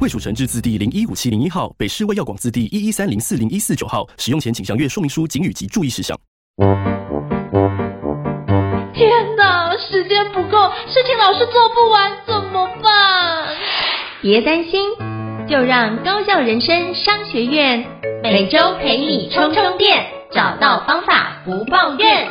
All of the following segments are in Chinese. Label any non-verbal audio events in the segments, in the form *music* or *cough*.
卫署成制字第零一五七零一号，北市卫药广字第一一三零四零一四九号。使用前请详阅说明书、警语及注意事项。天哪，时间不够，事情老是做不完，怎么办？别担心，就让高效人生商学院每周陪你充充电，找到方法不抱怨。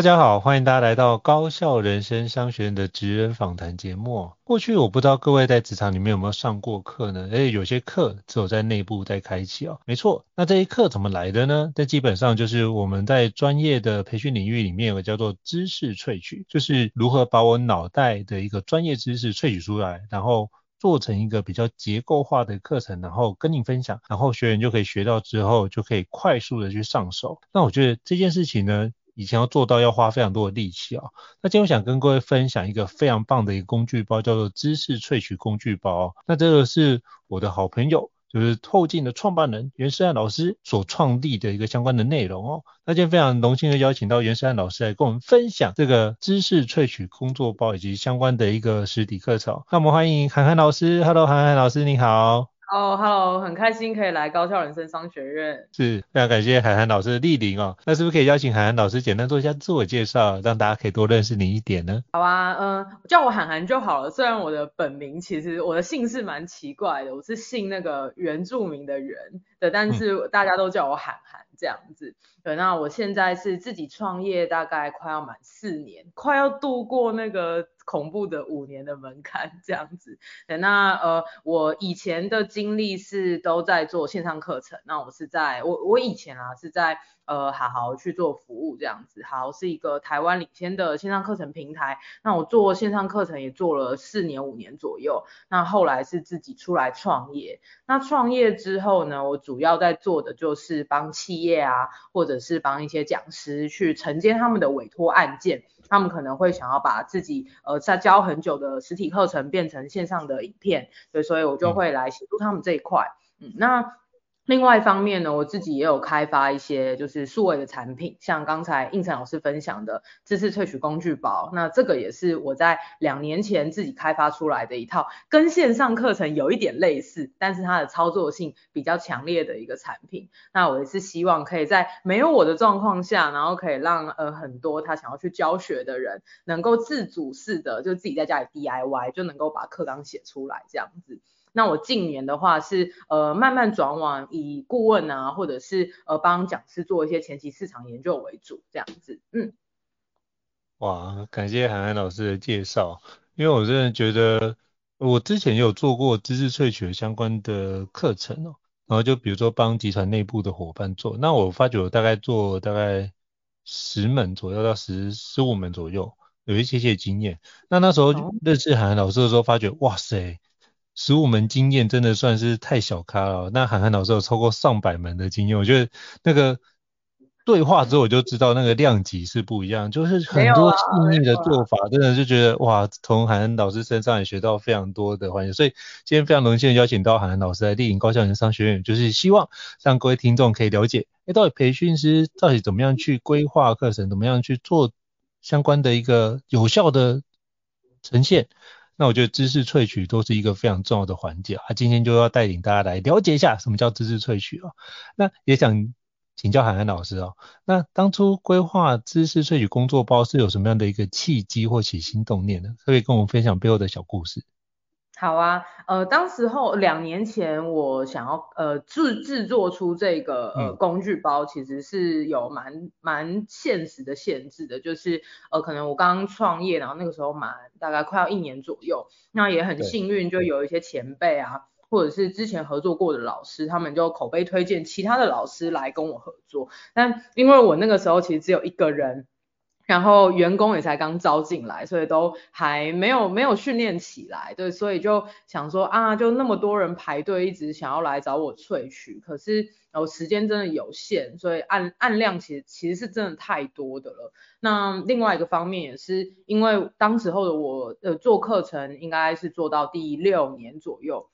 大家好，欢迎大家来到高校人生商学院的职人访谈节目。过去我不知道各位在职场里面有没有上过课呢？诶，有些课只有在内部在开启哦。没错，那这些课怎么来的呢？这基本上就是我们在专业的培训领域里面有个叫做知识萃取，就是如何把我脑袋的一个专业知识萃取出来，然后做成一个比较结构化的课程，然后跟你分享，然后学员就可以学到之后就可以快速的去上手。那我觉得这件事情呢，以前要做到要花非常多的力气啊、哦，那今天我想跟各位分享一个非常棒的一个工具包，叫做知识萃取工具包。那这个是我的好朋友，就是透镜的创办人袁诗翰老师所创立的一个相关的内容哦。那今天非常荣幸的邀请到袁诗翰老师来跟我们分享这个知识萃取工作包以及相关的一个实体课程。那我们欢迎涵涵老师，Hello，函函老师你好。哦、oh，Hello，很开心可以来高校人生商学院。是，非常感谢海涵老师的莅临哦。那是不是可以邀请海涵老师简单做一下自我介绍，让大家可以多认识你一点呢？好啊，嗯，叫我涵涵就好了。虽然我的本名其实我的姓氏蛮奇怪的，我是姓那个原住民的原的，但是大家都叫我函函这样子。对，那我现在是自己创业，大概快要满四年，快要度过那个。恐怖的五年的门槛这样子，那呃，我以前的经历是都在做线上课程，那我是在我我以前啊是在呃好好去做服务这样子，好是一个台湾领先的线上课程平台，那我做线上课程也做了四年五年左右，那后来是自己出来创业，那创业之后呢，我主要在做的就是帮企业啊，或者是帮一些讲师去承接他们的委托案件。他们可能会想要把自己呃在教很久的实体课程变成线上的影片，对，所以我就会来协助他们这一块，嗯，那。另外一方面呢，我自己也有开发一些就是数位的产品，像刚才应成老师分享的知识萃取工具包，那这个也是我在两年前自己开发出来的一套，跟线上课程有一点类似，但是它的操作性比较强烈的一个产品。那我也是希望可以在没有我的状况下，然后可以让呃很多他想要去教学的人，能够自主式的就自己在家里 DIY 就能够把课纲写出来这样子。那我近年的话是呃慢慢转往以顾问啊，或者是呃帮讲师做一些前期市场研究为主这样子，嗯。哇，感谢韩寒老师的介绍，因为我真的觉得我之前有做过知识萃取相关的课程哦，然后就比如说帮集团内部的伙伴做，那我发觉我大概做大概十门左右到十十五门左右，有一些些经验。那那时候认识函函老师的时候，发觉哇塞。十五门经验真的算是太小咖了。那韩寒老师有超过上百门的经验，我觉得那个对话之后我就知道那个量级是不一样，就是很多细腻的做法，真的就觉得哇，从韩寒老师身上也学到非常多的环节。所以今天非常荣幸的邀请到韩寒老师来莅临高效人商学院，就是希望让各位听众可以了解，哎，到底培训师到底怎么样去规划课程，怎么样去做相关的一个有效的呈现。那我觉得知识萃取都是一个非常重要的环节啊，今天就要带领大家来了解一下什么叫知识萃取哦。那也想请教海涵老师哦，那当初规划知识萃取工作包是有什么样的一个契机或起心动念呢？可以跟我们分享背后的小故事。好啊，呃，当时候两年前我想要呃制制作出这个呃工具包，其实是有蛮蛮现实的限制的，就是呃可能我刚刚创业，然后那个时候蛮大概快要一年左右，那也很幸运就有一些前辈啊，或者是之前合作过的老师，他们就口碑推荐其他的老师来跟我合作，但因为我那个时候其实只有一个人。然后员工也才刚招进来，所以都还没有没有训练起来，对，所以就想说啊，就那么多人排队，一直想要来找我萃取，可是我时间真的有限，所以案案量其实其实是真的太多的了。那另外一个方面也是因为当时候的我呃做课程应该是做到第六年左右，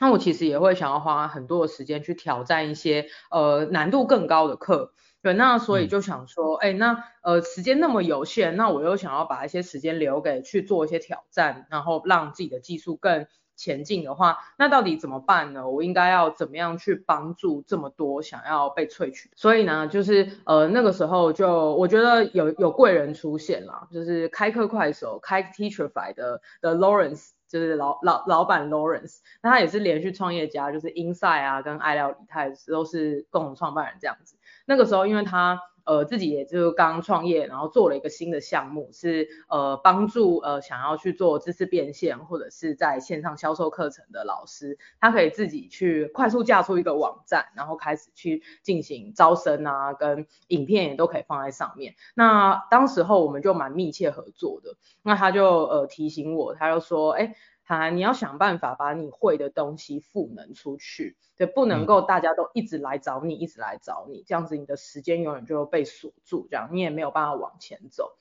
那我其实也会想要花很多的时间去挑战一些呃难度更高的课。对，那所以就想说，哎、嗯，那呃时间那么有限，那我又想要把一些时间留给去做一些挑战，然后让自己的技术更前进的话，那到底怎么办呢？我应该要怎么样去帮助这么多想要被萃取？所以呢，就是呃那个时候就我觉得有有贵人出现了，就是开课快手开 Teacherify 的的 Lawrence，就是老老老板 Lawrence，那他也是连续创业家，就是 Inside 啊跟爱料理，他也是都是共同创办人这样子。那个时候，因为他呃自己也就刚创业，然后做了一个新的项目，是呃帮助呃想要去做知识变现或者是在线上销售课程的老师，他可以自己去快速架出一个网站，然后开始去进行招生啊，跟影片也都可以放在上面。那当时候我们就蛮密切合作的，那他就呃提醒我，他就说，哎。啊，你要想办法把你会的东西赋能出去，对，不能够大家都一直来找你，嗯、一直来找你，这样子你的时间永远就会被锁住，这样你也没有办法往前走。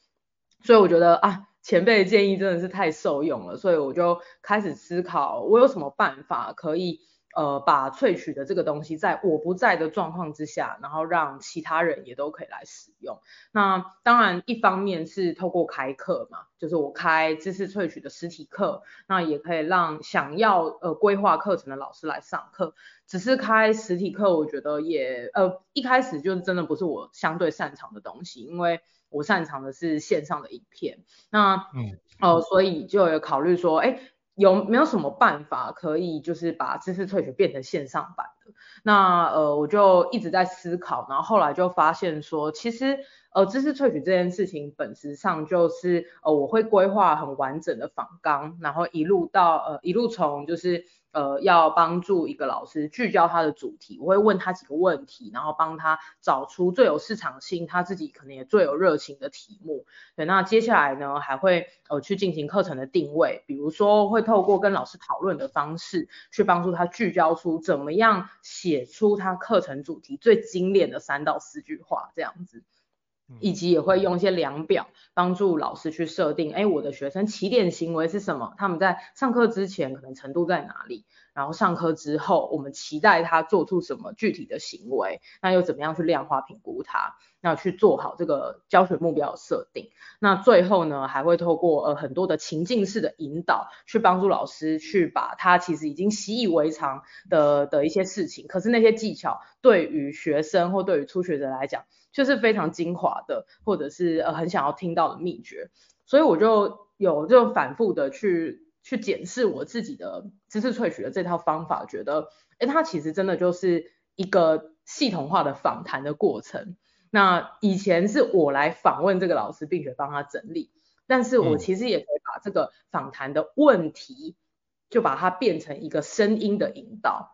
所以我觉得啊，前辈的建议真的是太受用了，所以我就开始思考，我有什么办法可以。呃，把萃取的这个东西，在我不在的状况之下，然后让其他人也都可以来使用。那当然，一方面是透过开课嘛，就是我开知识萃取的实体课，那也可以让想要呃规划课程的老师来上课。只是开实体课，我觉得也呃一开始就是真的不是我相对擅长的东西，因为我擅长的是线上的影片。那嗯呃，所以就有考虑说，哎。有没有什么办法可以就是把知识萃取变成线上版的？那呃我就一直在思考，然后后来就发现说，其实呃知识萃取这件事情本质上就是呃我会规划很完整的访纲，然后一路到呃一路从就是。呃，要帮助一个老师聚焦他的主题，我会问他几个问题，然后帮他找出最有市场性，他自己可能也最有热情的题目。对，那接下来呢，还会呃去进行课程的定位，比如说会透过跟老师讨论的方式，去帮助他聚焦出怎么样写出他课程主题最精炼的三到四句话这样子。以及也会用一些量表帮助老师去设定，哎，我的学生起点行为是什么？他们在上课之前可能程度在哪里？然后上课之后，我们期待他做出什么具体的行为？那又怎么样去量化评估他？那去做好这个教学目标的设定。那最后呢，还会透过呃很多的情境式的引导，去帮助老师去把他其实已经习以为常的的一些事情，可是那些技巧对于学生或对于初学者来讲，却是非常精华的，或者是呃很想要听到的秘诀。所以我就有就反复的去。去检视我自己的知识萃取的这套方法，觉得，诶，它其实真的就是一个系统化的访谈的过程。那以前是我来访问这个老师，并且帮他整理，但是我其实也可以把这个访谈的问题，就把它变成一个声音的引导。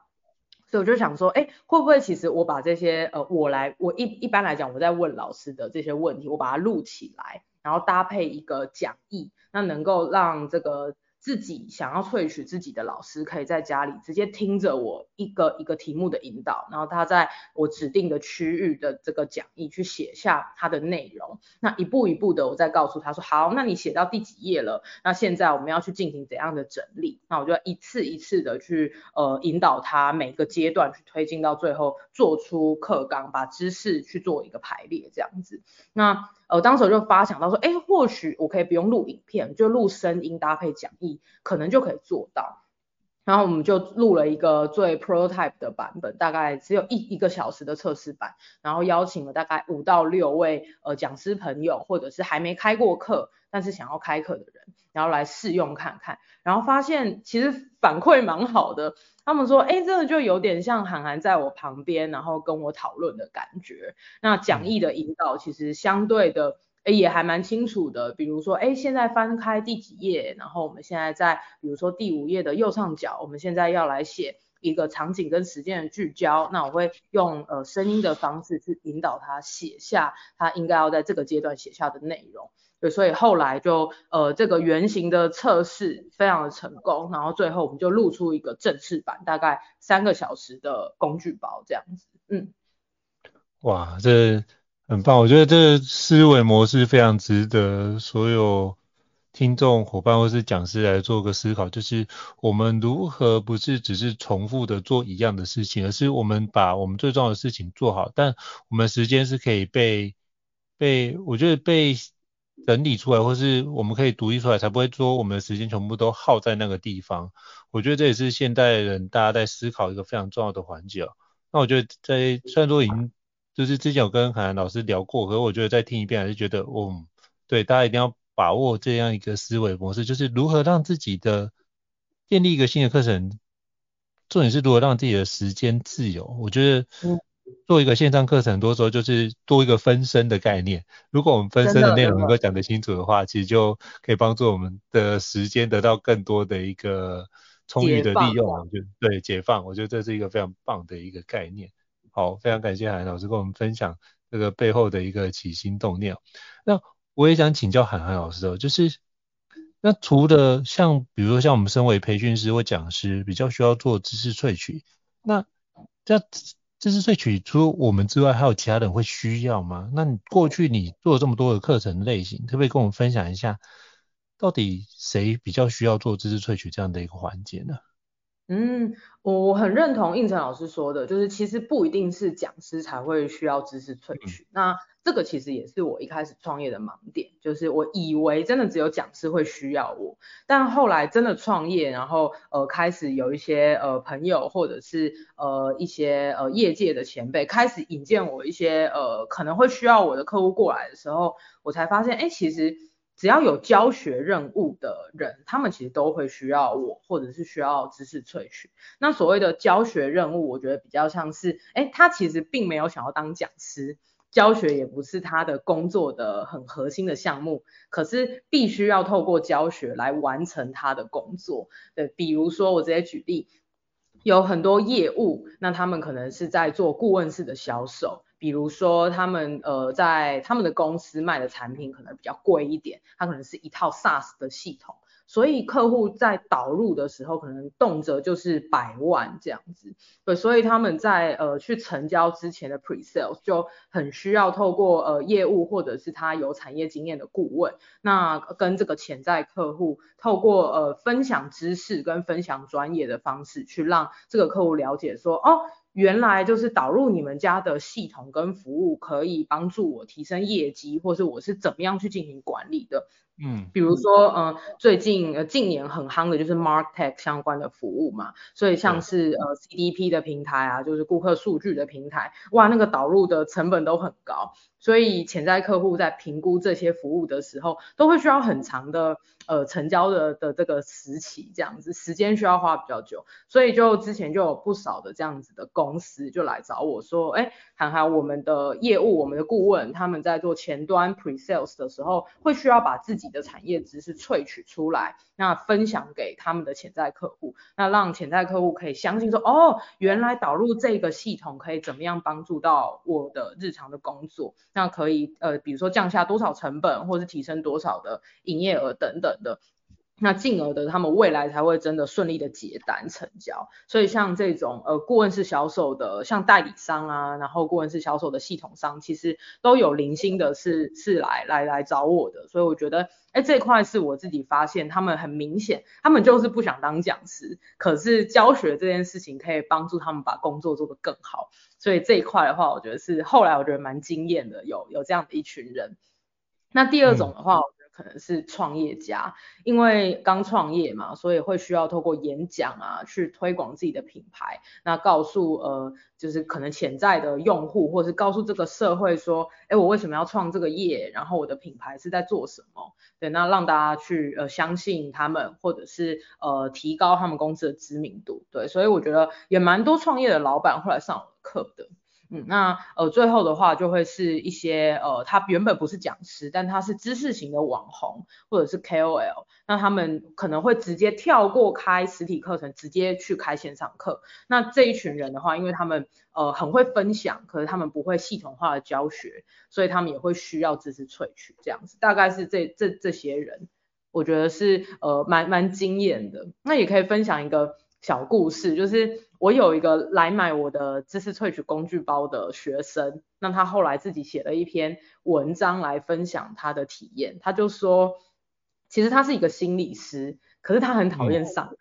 所以我就想说，诶，会不会其实我把这些，呃，我来，我一一般来讲，我在问老师的这些问题，我把它录起来，然后搭配一个讲义，那能够让这个。自己想要萃取自己的老师，可以在家里直接听着我一个一个题目的引导，然后他在我指定的区域的这个讲义去写下他的内容，那一步一步的我再告诉他说，好，那你写到第几页了？那现在我们要去进行怎样的整理？那我就要一次一次的去呃引导他每个阶段去推进到最后做出课纲，把知识去做一个排列这样子。那呃，当时我就发想到说，哎，或许我可以不用录影片，就录声音搭配讲义，可能就可以做到。然后我们就录了一个最 prototype 的版本，大概只有一一个小时的测试版，然后邀请了大概五到六位呃讲师朋友，或者是还没开过课，但是想要开课的人，然后来试用看看，然后发现其实反馈蛮好的，他们说，哎，这个就有点像函函在我旁边，然后跟我讨论的感觉。那讲义的引导其实相对的。也还蛮清楚的，比如说，哎，现在翻开第几页，然后我们现在在，比如说第五页的右上角，我们现在要来写一个场景跟时间的聚焦，那我会用呃声音的方式去引导他写下他应该要在这个阶段写下的内容。对，所以后来就呃这个原型的测试非常的成功，然后最后我们就录出一个正式版，大概三个小时的工具包这样子。嗯，哇，这。很棒，我觉得这个思维模式非常值得所有听众伙伴或是讲师来做个思考，就是我们如何不是只是重复的做一样的事情，而是我们把我们最重要的事情做好，但我们时间是可以被被我觉得被整理出来，或是我们可以独立出来，才不会说我们的时间全部都耗在那个地方。我觉得这也是现代人大家在思考一个非常重要的环节。那我觉得在虽然说已经。就是之前有跟函函老师聊过，可是我觉得再听一遍还是觉得，嗯，对，大家一定要把握这样一个思维模式，就是如何让自己的建立一个新的课程，重点是如何让自己的时间自由。我觉得做一个线上课程，很多时候就是多一个分身的概念。如果我们分身的内容能够讲得清楚的话，其实就可以帮助我们的时间得到更多的一个充裕的利用。我觉得对，解放，我觉得这是一个非常棒的一个概念。好，非常感谢韩老师跟我们分享这个背后的一个起心动念。那我也想请教韩寒老师哦，就是那除了像比如说像我们身为培训师或讲师，比较需要做知识萃取，那这知识萃取除我们之外，还有其他人会需要吗？那你过去你做了这么多的课程类型，可不可以跟我们分享一下，到底谁比较需要做知识萃取这样的一个环节呢？嗯，我我很认同应成老师说的，就是其实不一定是讲师才会需要知识萃取。嗯、那这个其实也是我一开始创业的盲点，就是我以为真的只有讲师会需要我，但后来真的创业，然后呃开始有一些呃朋友或者是呃一些呃业界的前辈开始引荐我一些呃可能会需要我的客户过来的时候，我才发现，哎，其实。只要有教学任务的人，他们其实都会需要我，或者是需要知识萃取。那所谓的教学任务，我觉得比较像是，诶，他其实并没有想要当讲师，教学也不是他的工作的很核心的项目，可是必须要透过教学来完成他的工作。对，比如说我直接举例，有很多业务，那他们可能是在做顾问式的销售。比如说，他们呃在他们的公司卖的产品可能比较贵一点，它可能是一套 SaaS 的系统。所以客户在导入的时候，可能动辄就是百万这样子，对，所以他们在呃去成交之前的 pre-sales 就很需要透过呃业务或者是他有产业经验的顾问，那跟这个潜在客户透过呃分享知识跟分享专业的方式，去让这个客户了解说，哦，原来就是导入你们家的系统跟服务可以帮助我提升业绩，或是我是怎么样去进行管理的。嗯，比如说，嗯、呃，最近呃近年很夯的就是 MarTech 相关的服务嘛，所以像是呃 CDP 的平台啊，就是顾客数据的平台，哇，那个导入的成本都很高，所以潜在客户在评估这些服务的时候，都会需要很长的呃成交的的这个时期，这样子时间需要花比较久，所以就之前就有不少的这样子的公司就来找我说，哎，韩寒我们的业务，我们的顾问他们在做前端 Pre-sales 的时候，会需要把自己的产业知识萃取出来，那分享给他们的潜在客户，那让潜在客户可以相信说，哦，原来导入这个系统可以怎么样帮助到我的日常的工作，那可以呃，比如说降下多少成本，或是提升多少的营业额等等的。那进而的，他们未来才会真的顺利的结单成交。所以像这种呃顾问式销售的，像代理商啊，然后顾问式销售的系统商，其实都有零星的是是来来来找我的。所以我觉得，哎，这块是我自己发现，他们很明显，他们就是不想当讲师，可是教学这件事情可以帮助他们把工作做得更好。所以这一块的话，我觉得是后来我觉得蛮惊艳的，有有这样的一群人。那第二种的话。可能是创业家，因为刚创业嘛，所以会需要透过演讲啊，去推广自己的品牌，那告诉呃，就是可能潜在的用户，或是告诉这个社会说，哎，我为什么要创这个业，然后我的品牌是在做什么？对，那让大家去呃相信他们，或者是呃提高他们公司的知名度。对，所以我觉得也蛮多创业的老板会来上我的课的。嗯，那呃最后的话就会是一些呃他原本不是讲师，但他是知识型的网红或者是 KOL，那他们可能会直接跳过开实体课程，直接去开线上课。那这一群人的话，因为他们呃很会分享，可是他们不会系统化的教学，所以他们也会需要知识萃取这样子。大概是这这这些人，我觉得是呃蛮蛮惊艳的。那也可以分享一个小故事，就是。我有一个来买我的知识萃取工具包的学生，那他后来自己写了一篇文章来分享他的体验。他就说，其实他是一个心理师，可是他很讨厌上课。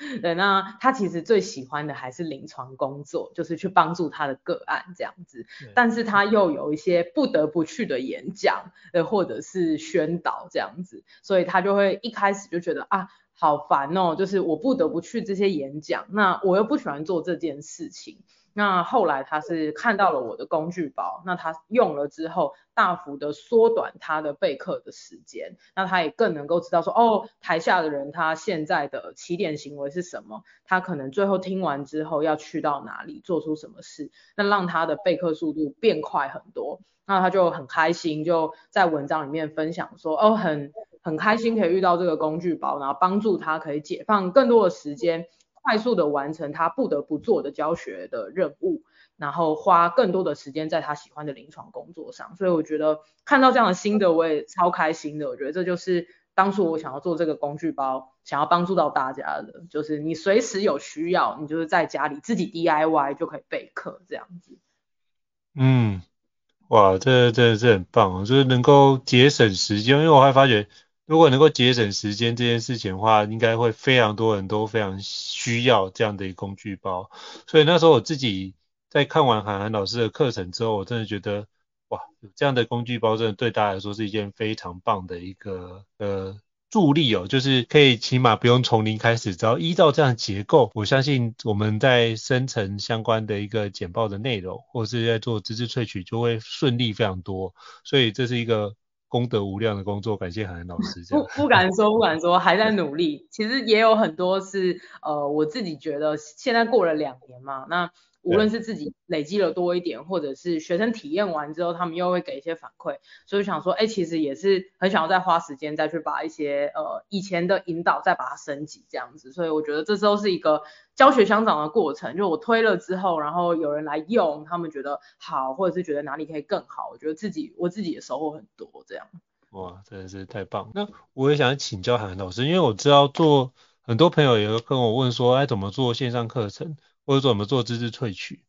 嗯、对，那他其实最喜欢的还是临床工作，就是去帮助他的个案这样子。但是他又有一些不得不去的演讲，呃，或者是宣导这样子，所以他就会一开始就觉得啊。好烦哦，就是我不得不去这些演讲，那我又不喜欢做这件事情。那后来他是看到了我的工具包，那他用了之后，大幅的缩短他的备课的时间，那他也更能够知道说，哦，台下的人他现在的起点行为是什么，他可能最后听完之后要去到哪里，做出什么事，那让他的备课速度变快很多。那他就很开心，就在文章里面分享说，哦，很。很开心可以遇到这个工具包，然后帮助他可以解放更多的时间，快速的完成他不得不做的教学的任务，然后花更多的时间在他喜欢的临床工作上。所以我觉得看到这样的心得，我也超开心的。我觉得这就是当初我想要做这个工具包，想要帮助到大家的，就是你随时有需要，你就是在家里自己 DIY 就可以备课这样子。嗯，哇，这这这很棒，就是能够节省时间，因为我还发觉。如果能够节省时间这件事情的话，应该会非常多人都非常需要这样的一个工具包。所以那时候我自己在看完函函老师的课程之后，我真的觉得，哇，有这样的工具包真的对大家来说是一件非常棒的一个呃助力哦，就是可以起码不用从零开始，只要依照这样的结构，我相信我们在生成相关的一个简报的内容，或者是在做知识萃取就会顺利非常多。所以这是一个。功德无量的工作，感谢韩寒老师。不 *laughs* 不敢说，不敢说，还在 *laughs* 努力。其实也有很多是，呃，我自己觉得现在过了两年嘛，那。无论是自己累积了多一点，或者是学生体验完之后，他们又会给一些反馈，所以想说，哎，其实也是很想要再花时间再去把一些呃以前的引导再把它升级这样子，所以我觉得这都是一个教学相长的过程。就我推了之后，然后有人来用，他们觉得好，或者是觉得哪里可以更好，我觉得自己我自己也收获很多这样。哇，真的是太棒！那我也想请教函函老师，因为我知道做很多朋友也会跟我问说，哎，怎么做线上课程？或者说怎么做知识萃取，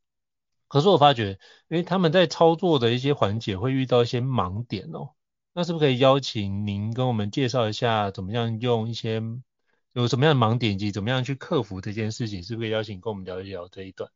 可是我发觉，因为他们在操作的一些环节会遇到一些盲点哦，那是不是可以邀请您跟我们介绍一下，怎么样用一些有什么样的盲点以及怎么样去克服这件事情？是不是可以邀请跟我们聊一聊这一段？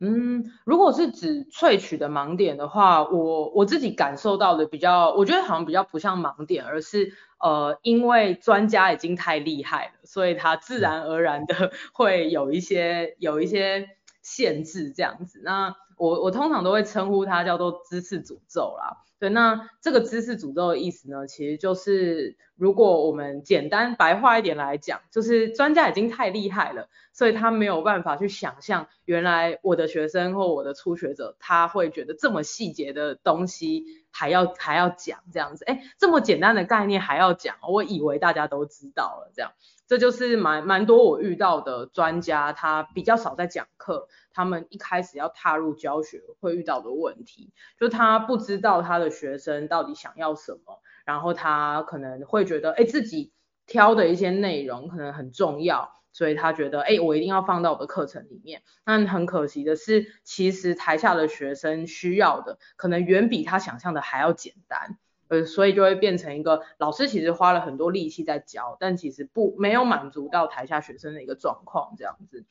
嗯，如果是指萃取的盲点的话，我我自己感受到的比较，我觉得好像比较不像盲点，而是呃，因为专家已经太厉害了，所以他自然而然的 *laughs* 会有一些有一些限制这样子。那我我通常都会称呼它叫做知识诅咒啦。对，那这个知识诅咒的意思呢，其实就是如果我们简单白话一点来讲，就是专家已经太厉害了，所以他没有办法去想象，原来我的学生或我的初学者，他会觉得这么细节的东西还要还要讲这样子，哎，这么简单的概念还要讲，我以为大家都知道了这样。这就是蛮蛮多我遇到的专家，他比较少在讲课，他们一开始要踏入教学会遇到的问题，就他不知道他的学生到底想要什么，然后他可能会觉得，哎，自己挑的一些内容可能很重要，所以他觉得，哎，我一定要放到我的课程里面。但很可惜的是，其实台下的学生需要的，可能远比他想象的还要简单。呃，所以就会变成一个老师其实花了很多力气在教，但其实不没有满足到台下学生的一个状况这样子。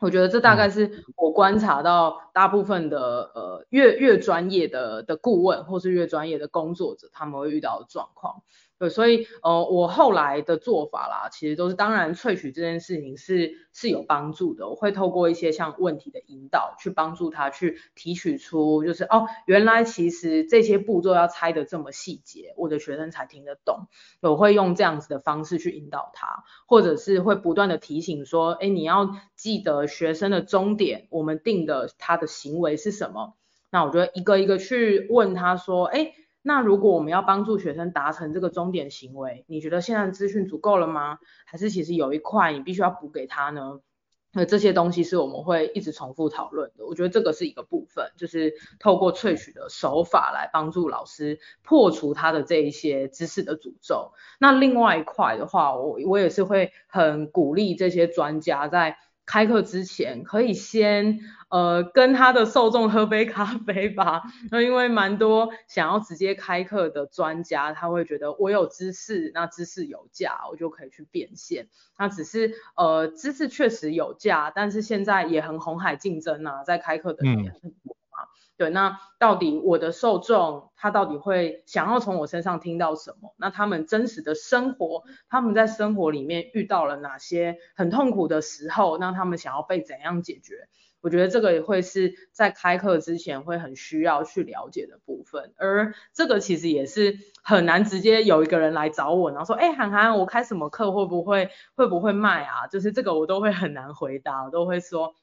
我觉得这大概是我观察到大部分的呃越越专业的的顾问或是越专业的工作者他们会遇到的状况。所以呃，我后来的做法啦，其实都是当然萃取这件事情是是有帮助的，我会透过一些像问题的引导，去帮助他去提取出，就是哦，原来其实这些步骤要猜得这么细节，我的学生才听得懂。我会用这样子的方式去引导他，或者是会不断的提醒说，哎，你要记得学生的终点，我们定的他的行为是什么？那我就一个一个去问他说，哎。那如果我们要帮助学生达成这个终点行为，你觉得现在资讯足够了吗？还是其实有一块你必须要补给他呢？那这些东西是我们会一直重复讨论的。我觉得这个是一个部分，就是透过萃取的手法来帮助老师破除他的这一些知识的诅咒。那另外一块的话，我我也是会很鼓励这些专家在。开课之前可以先呃跟他的受众喝杯咖啡吧，*laughs* 那因为蛮多想要直接开课的专家，他会觉得我有知识，那知识有价，我就可以去变现。那只是呃知识确实有价，但是现在也很红海竞争啊，在开课的人也很多。嗯对，那到底我的受众他到底会想要从我身上听到什么？那他们真实的生活，他们在生活里面遇到了哪些很痛苦的时候？那他们想要被怎样解决？我觉得这个也会是在开课之前会很需要去了解的部分。而这个其实也是很难直接有一个人来找我，然后说，哎，涵涵，我开什么课会不会会不会卖啊？就是这个我都会很难回答，我都会说。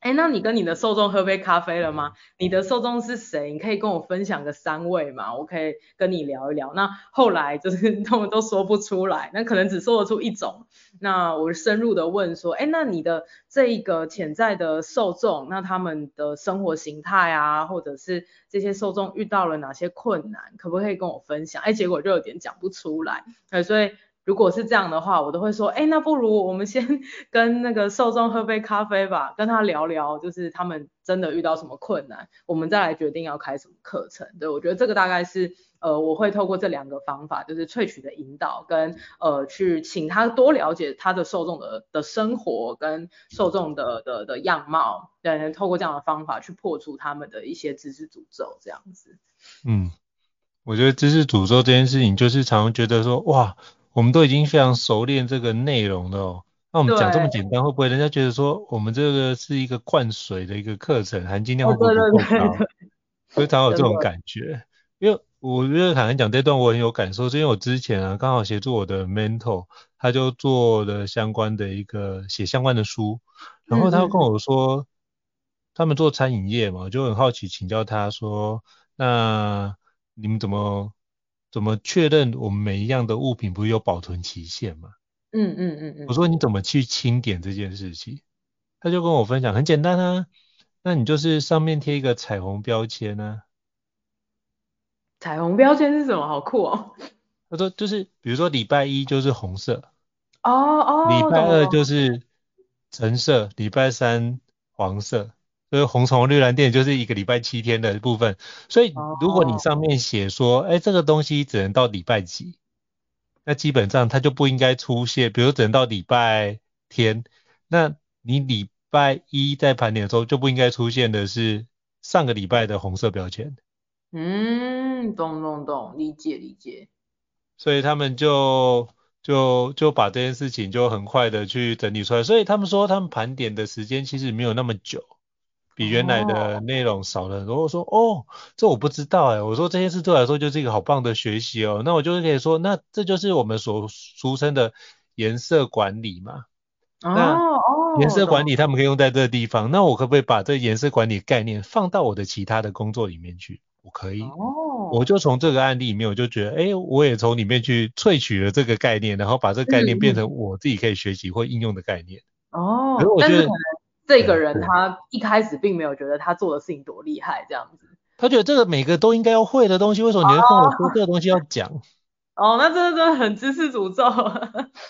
哎，那你跟你的受众喝杯咖啡了吗？你的受众是谁？你可以跟我分享个三位吗？我可以跟你聊一聊。那后来就是 *laughs* 他们都说不出来，那可能只说得出一种。那我深入的问说，哎，那你的这一个潜在的受众，那他们的生活形态啊，或者是这些受众遇到了哪些困难，可不可以跟我分享？哎，结果就有点讲不出来。哎，所以。如果是这样的话，我都会说，哎，那不如我们先 *laughs* 跟那个受众喝杯咖啡吧，跟他聊聊，就是他们真的遇到什么困难，我们再来决定要开什么课程。对，我觉得这个大概是，呃，我会透过这两个方法，就是萃取的引导跟呃去请他多了解他的受众的的生活跟受众的的的样貌，对，透过这样的方法去破除他们的一些知识诅咒，这样子。嗯，我觉得知识诅咒这件事情，就是常常觉得说，哇。我们都已经非常熟练这个内容了哦，那我们讲这么简单，会不会人家觉得说我们这个是一个灌水的一个课程，含金量会不会不够高？非常有这种感觉，因为我觉得坦然讲这段我很有感受，是因为我之前啊刚好协助我的 mentor，他就做了相关的一个写相关的书，然后他跟我说，他们做餐饮业嘛，就很好奇请教他说，那你们怎么？怎么确认我们每一样的物品不是有保存期限吗？嗯嗯嗯嗯。我说你怎么去清点这件事情？他就跟我分享，很简单啊，那你就是上面贴一个彩虹标签啊。彩虹标签是什么？好酷哦。他说就是，比如说礼拜一就是红色，哦哦，礼拜二就是橙色，礼拜三黄色。所以红橙绿蓝靛就是一个礼拜七天的部分，所以如果你上面写说，哎、oh. 欸，这个东西只能到礼拜几，那基本上它就不应该出现，比如只能到礼拜天，那你礼拜一在盘点的时候就不应该出现的是上个礼拜的红色标签。嗯，懂懂懂，理解理解。所以他们就就就把这件事情就很快的去整理出来，所以他们说他们盘点的时间其实没有那么久。比原来的内容少了很多。我说哦，这我不知道哎。我说这件事对我来说就是一个好棒的学习哦。那我就是可以说，那这就是我们所俗称的颜色管理嘛。哦哦。颜色管理他们可以用在这个地方。那我可不可以把这颜色管理概念放到我的其他的工作里面去？我可以。哦。我就从这个案例里面，我就觉得，哎，我也从里面去萃取了这个概念，然后把这个概念变成我自己可以学习或应用的概念。哦。可是我觉得。这个人他一开始并没有觉得他做的事情多厉害，这样子。他觉得这个每个都应该要会的东西，为什么你会跟我说这个东西要讲？哦，*laughs* 哦，那真的真的很知识诅咒。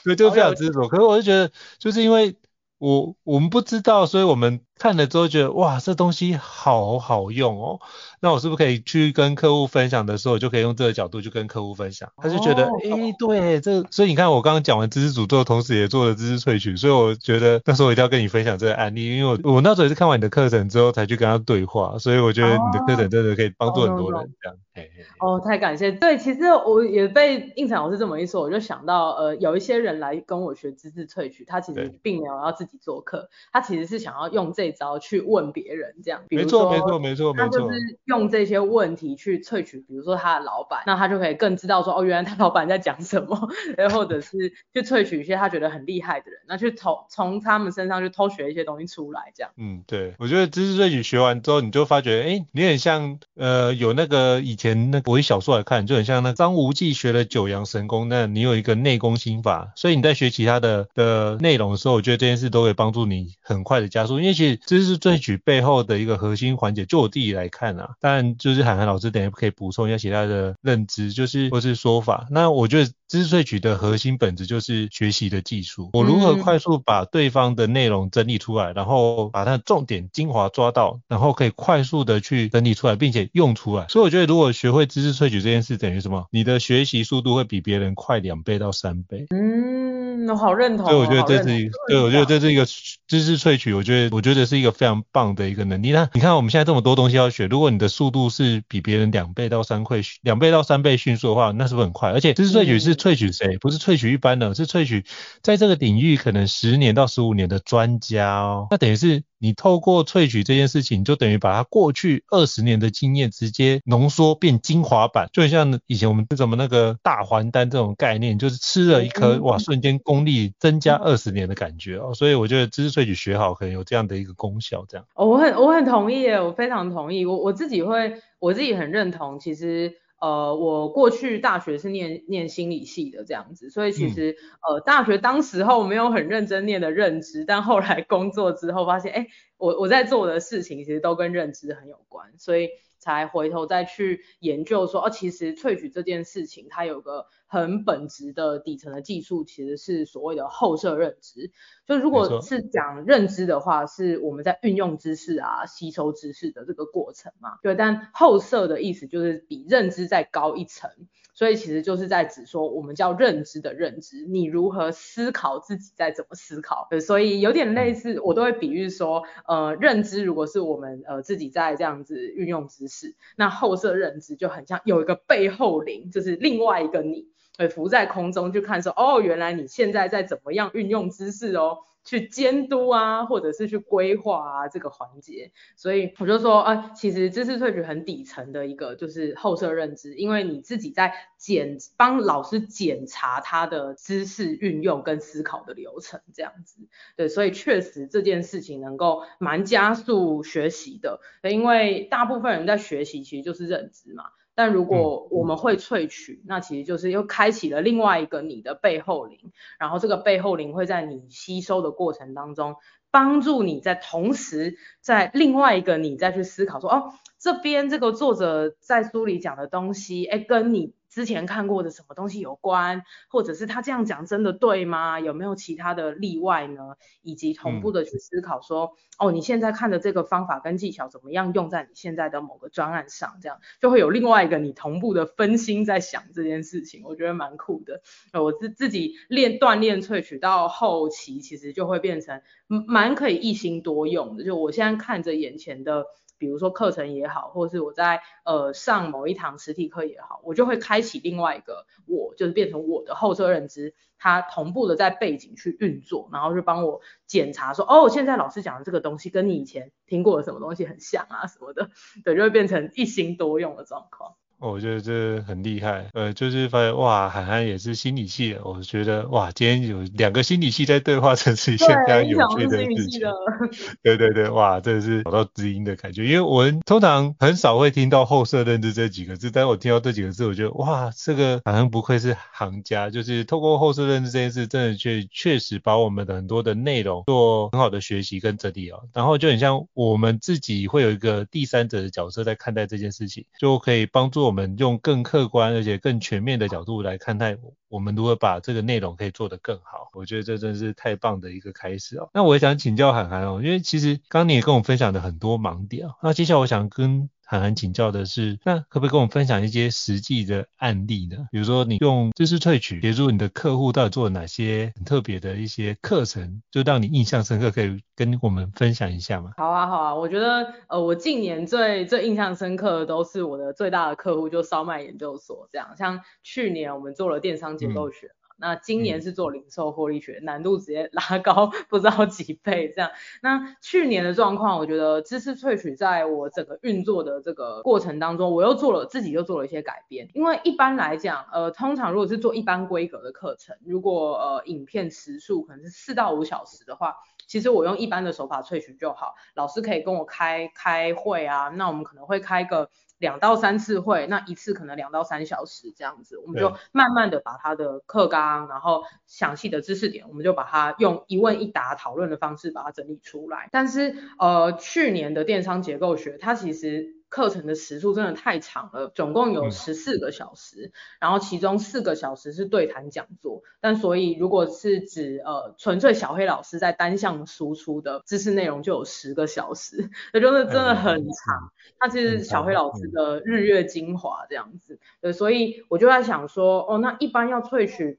对，就非常知识诅咒。可是我就觉得，就是因为。我我们不知道，所以我们看了之后觉得哇，这东西好好用哦。那我是不是可以去跟客户分享的时候，我就可以用这个角度去跟客户分享？他就觉得，哎、哦欸，对，这所以你看，我刚刚讲完知识诅咒，同时也做了知识萃取，所以我觉得那时候我一定要跟你分享这个案例，因为我我那时候也是看完你的课程之后才去跟他对话，所以我觉得你的课程真的可以帮助很多人这样。嘿嘿哦，太感谢。对，其实我也被应采老师这么一说，我就想到，呃，有一些人来跟我学知识萃取，他其实并没有要自己做课，他其实是想要用这招去问别人，这样。没错，没错，没错，没错。他就是用这些问题去萃取，比如说他的老板，那他就可以更知道说，哦，原来他老板在讲什么，然后或者是去萃取一些他觉得很厉害的人，那去偷从他们身上去偷学一些东西出来，这样。嗯，对，我觉得知识萃取学完之后，你就发觉，哎，你很像，呃，有那个以前那个我以小说来看，就很像那张无忌学了九阳神功，那你有一个内功心法，所以你在学其他的的内容的时候，我觉得这件事都会帮助你很快的加速，因为其实资治萃取背后的一个核心环节，就我自己来看啊，但就是海涵老师等下可以补充一下其他的认知，就是或是说法，那我觉得。资治萃取的核心本质就是学习的技术。我如何快速把对方的内容整理出来，然后把它的重点精华抓到，然后可以快速的去整理出来，并且用出来。所以我觉得，如果学会知识萃取这件事，等于什么？你的学习速度会比别人快两倍到三倍。嗯，我好认同。所以我觉得这是一个，对，我觉得这是一个知识萃取。我觉得，我觉得是一个非常棒的一个能力。那你看，我们现在这么多东西要学，如果你的速度是比别人两倍到三倍，两倍到三倍迅速的话，那是不是很快？而且知识萃取是萃取谁？不是萃取一般的，是萃取在这个领域可能十年到十五年的专家哦。那等于是你透过萃取这件事情，就等于把他过去二十年的经验直接浓缩变精华版，就很像以前我们什么那个大还丹这种概念，就是吃了一颗哇，瞬间功力增加二十年的感觉哦。所以我觉得知识萃取学好可能有这样的一个功效，这样。哦，我很我很同意耶，我非常同意。我我自己会，我自己很认同，其实。呃，我过去大学是念念心理系的这样子，所以其实、嗯、呃大学当时候没有很认真念的认知，但后来工作之后发现，哎，我我在做的事情其实都跟认知很有关，所以才回头再去研究说，哦，其实萃取这件事情它有个。很本质的底层的技术其实是所谓的后设认知，就如果是讲认知的话，是我们在运用知识啊、吸收知识的这个过程嘛。对，但后设的意思就是比认知再高一层，所以其实就是在指说我们叫认知的认知，你如何思考自己在怎么思考。所以有点类似，我都会比喻说，呃，认知如果是我们呃自己在这样子运用知识，那后设认知就很像有一个背后灵，就是另外一个你。会浮在空中去看说，哦，原来你现在在怎么样运用知识哦，去监督啊，或者是去规划啊这个环节。所以我就说，啊，其实知识萃取很底层的一个就是后设认知，因为你自己在检帮老师检查他的知识运用跟思考的流程这样子。对，所以确实这件事情能够蛮加速学习的，因为大部分人在学习其实就是认知嘛。但如果我们会萃取，那其实就是又开启了另外一个你的背后灵，然后这个背后灵会在你吸收的过程当中，帮助你在同时在另外一个你再去思考说，哦，这边这个作者在书里讲的东西，哎，跟你。之前看过的什么东西有关，或者是他这样讲真的对吗？有没有其他的例外呢？以及同步的去思考说，嗯、哦，你现在看的这个方法跟技巧怎么样用在你现在的某个专案上？这样就会有另外一个你同步的分心在想这件事情，我觉得蛮酷的。我自自己练锻炼萃取到后期，其实就会变成蛮可以一心多用的。就我现在看着眼前的。比如说课程也好，或是我在呃上某一堂实体课也好，我就会开启另外一个我，就是变成我的后设认知，它同步的在背景去运作，然后就帮我检查说，哦，现在老师讲的这个东西跟你以前听过的什么东西很像啊什么的，对，就会变成一心多用的状况。我觉得这很厉害，呃，就是发现哇，涵涵也是心理系的，我觉得哇，今天有两个心理系在对话，真是一件非常有趣的事情。*laughs* 对对对，哇，真的是找到知音的感觉，因为我们通常很少会听到后设认知这几个字，但是我听到这几个字，我觉得哇，这个好像不愧是行家，就是透过后设认知这件事，真的确确实把我们的很多的内容做很好的学习跟整理哦，然后就很像我们自己会有一个第三者的角色在看待这件事情，就可以帮助。我们用更客观而且更全面的角度来看待我们如何把这个内容可以做得更好。我觉得这真是太棒的一个开始哦。那我也想请教涵涵哦，因为其实刚你也跟我分享了很多盲点哦。那接下来我想跟函函请教的是，那可不可以跟我们分享一些实际的案例呢？比如说你用知识萃取协助你的客户到底做了哪些很特别的一些课程，就让你印象深刻，可以跟我们分享一下吗？好啊，好啊，我觉得呃，我近年最最印象深刻的都是我的最大的客户，就烧麦研究所这样。像去年我们做了电商结构学。那今年是做零售获利学，嗯、难度直接拉高不知道几倍这样。那去年的状况，我觉得知识萃取在我整个运作的这个过程当中，我又做了自己又做了一些改变。因为一般来讲，呃，通常如果是做一般规格的课程，如果呃影片时数可能是四到五小时的话，其实我用一般的手法萃取就好。老师可以跟我开开会啊，那我们可能会开个。两到三次会，那一次可能两到三小时这样子，我们就慢慢的把他的课纲，然后详细的知识点，我们就把它用一问一答讨论的方式把它整理出来。但是呃，去年的电商结构学，它其实。课程的时数真的太长了，总共有十四个小时，嗯、然后其中四个小时是对谈讲座。但所以如果是指呃纯粹小黑老师在单向输出的知识内容就有十个小时，那就是真的很长。它其实小黑老师的日月精华这样子。对，所以我就在想说，哦，那一般要萃取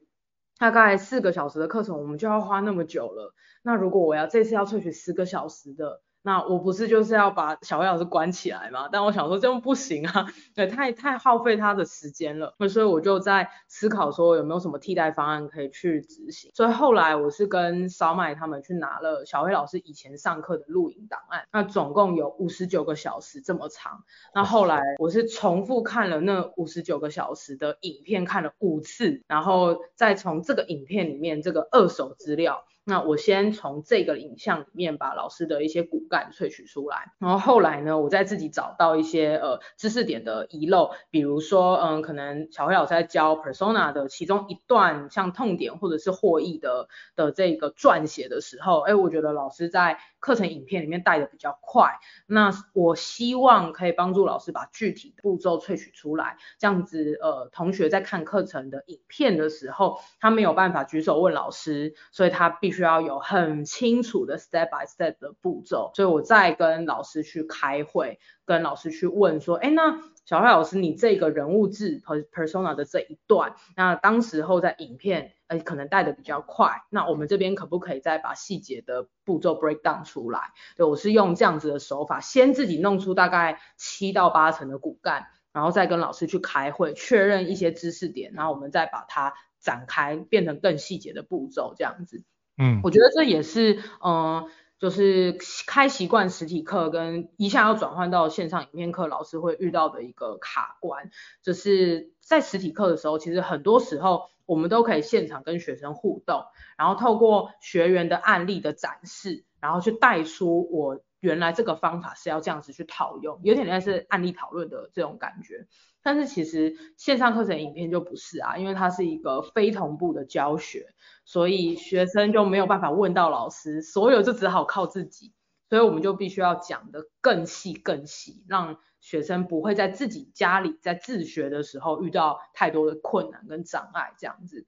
大概四个小时的课程，我们就要花那么久了。那如果我要这次要萃取十个小时的，那我不是就是要把小黑老师关起来吗？但我想说这样不行啊，对，太太耗费他的时间了。所以我就在思考说有没有什么替代方案可以去执行。所以后来我是跟烧卖他们去拿了小黑老师以前上课的录影档案，那总共有五十九个小时这么长。那后来我是重复看了那五十九个小时的影片，看了五次，然后再从这个影片里面这个二手资料。那我先从这个影像里面把老师的一些骨干萃取出来，然后后来呢，我再自己找到一些呃知识点的遗漏，比如说嗯，可能小黑老师在教 persona 的其中一段像痛点或者是获益的的这个撰写的时候，哎，我觉得老师在课程影片里面带的比较快，那我希望可以帮助老师把具体的步骤萃取出来，这样子呃同学在看课程的影片的时候，他没有办法举手问老师，所以他必须。需要有很清楚的 step by step 的步骤，所以我再跟老师去开会，跟老师去问说，哎，那小黑老师，你这个人物志 persona 的这一段，那当时候在影片，呃，可能带的比较快，那我们这边可不可以再把细节的步骤 break down 出来？对，我是用这样子的手法，先自己弄出大概七到八成的骨干，然后再跟老师去开会，确认一些知识点，然后我们再把它展开，变成更细节的步骤，这样子。嗯，我觉得这也是，嗯、就是开习惯实体课跟一下要转换到线上影片课，老师会遇到的一个卡关，就是在实体课的时候，其实很多时候我们都可以现场跟学生互动，然后透过学员的案例的展示，然后去带出我原来这个方法是要这样子去套用，有点类似案例讨论的这种感觉。但是其实线上课程影片就不是啊，因为它是一个非同步的教学，所以学生就没有办法问到老师，所有就只好靠自己，所以我们就必须要讲得更细更细，让学生不会在自己家里在自学的时候遇到太多的困难跟障碍这样子。